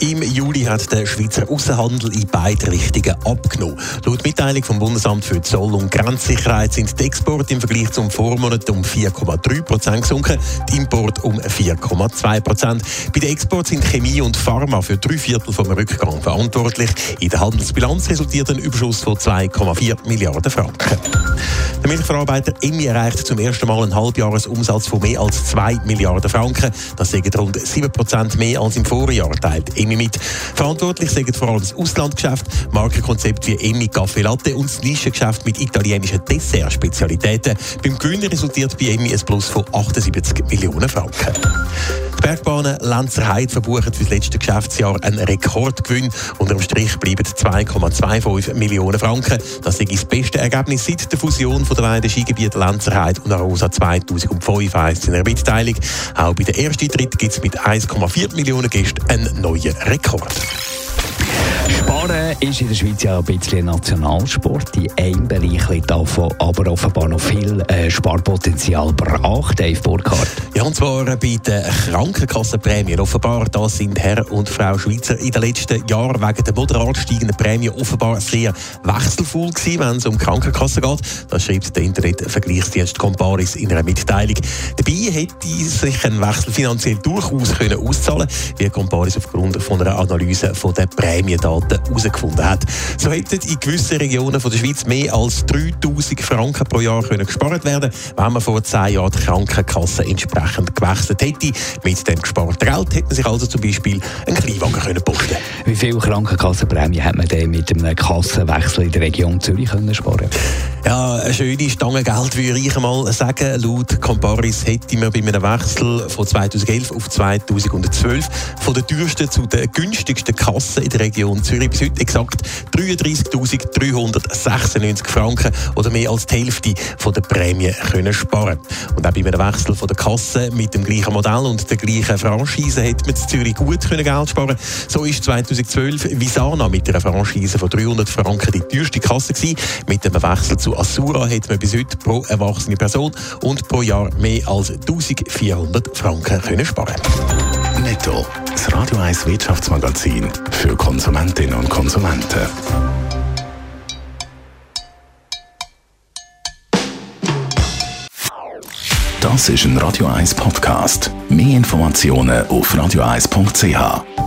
Im Juli hat der Schweizer Außenhandel in beide Richtungen abgenommen. Laut Mitteilung vom Bundesamt für Zoll- und Grenzsicherheit sind die Exporte im Vergleich zum Vormonat um 4,3 Prozent gesunken, die Import um 4,2 Prozent. Bei den Exporten sind Chemie und Pharma für drei Viertel vom Rückgang verantwortlich. In der Handelsbilanz resultiert ein Überschuss von 2,4 Milliarden Franken. Der Milchverarbeiter Emmi erreicht zum ersten Mal einen Halbjahresumsatz von mehr als 2 Milliarden Franken. Das sind rund 7 Prozent mehr als im Vorjahr, teilt Emmi mit. Verantwortlich sind vor allem das Auslandgeschäft, Markenkonzept wie Emmi Café Latte und das Nischengeschäft mit italienischen Dessert-Spezialitäten. Beim Gewinn resultiert bei Emmi ein Plus von 78 Millionen Franken. Die Bergbahnen Lenzer Heide verbuchen für das letzte Geschäftsjahr einen Rekordgewinn. Unterm Strich bleiben 2,25 Millionen Franken. Das ist das beste Ergebnis seit der Fusion der beiden Skigebiete Lenzer Heide und Arosa 2005 heisst in der Mitteilung. Auch bei der ersten Tritt gibt es mit 1,4 Millionen Gästen einen neuen Rekord. Sparen ist in der Schweiz ja ein bisschen Nationalsport. In einem Bereich liegt davon aber offenbar noch viel äh, Sparpotenzial brach, Dave Burkhardt. Ja, und zwar bei den Krankenkassenprämien. Offenbar da sind Herr und Frau Schweizer in den letzten Jahren wegen der moderat steigenden Prämie offenbar sehr wechselvoll gewesen, wenn es um Krankenkassen geht. Das schreibt der Internetvergleichsdienst Comparis in einer Mitteilung. Dabei hätte sich ein Wechsel finanziell durchaus können auszahlen wie Comparis aufgrund von einer Analyse von der Prämiendaten herausgefunden hat. So hätten in gewissen Regionen von der Schweiz mehr als 3000 Franken pro Jahr können gespart werden, wenn man vor zehn Jahren die Krankenkasse entsprechend gewechselt hätte. Mit dem gesparten Geld hätte sich also zum Beispiel einen Kleinwagen können posten Wie viel Krankenkassenprämie hat man denn mit einem Kassenwechsel in der Region Zürich können sparen Ja, eine schöne Stange Geld würde ich einmal sagen. Laut Comparis hätte man bei einem Wechsel von 2011 auf 2012 von der teuersten zu der günstigsten Kasse in der Region Zürich bis heute exakt 33.396 Franken oder mehr als die Hälfte von der Prämie können sparen. Und auch bei einem Wechsel von der Kasse mit dem gleichen Modell und der gleichen Franchise hätte man in Zürich gut können Geld sparen. So ist 2012 Visana mit einer Franchise von 300 Franken die teuerste Kasse gewesen. Mit dem Wechsel zu Assura hätte man bis heute pro erwachsene Person und pro Jahr mehr als 1400 Franken können sparen. Netto. Das Radio 1 Wirtschaftsmagazin für Konsumentinnen und Konsumenten. Das ist ein Radio 1 Podcast. Mehr Informationen auf radio1.ch.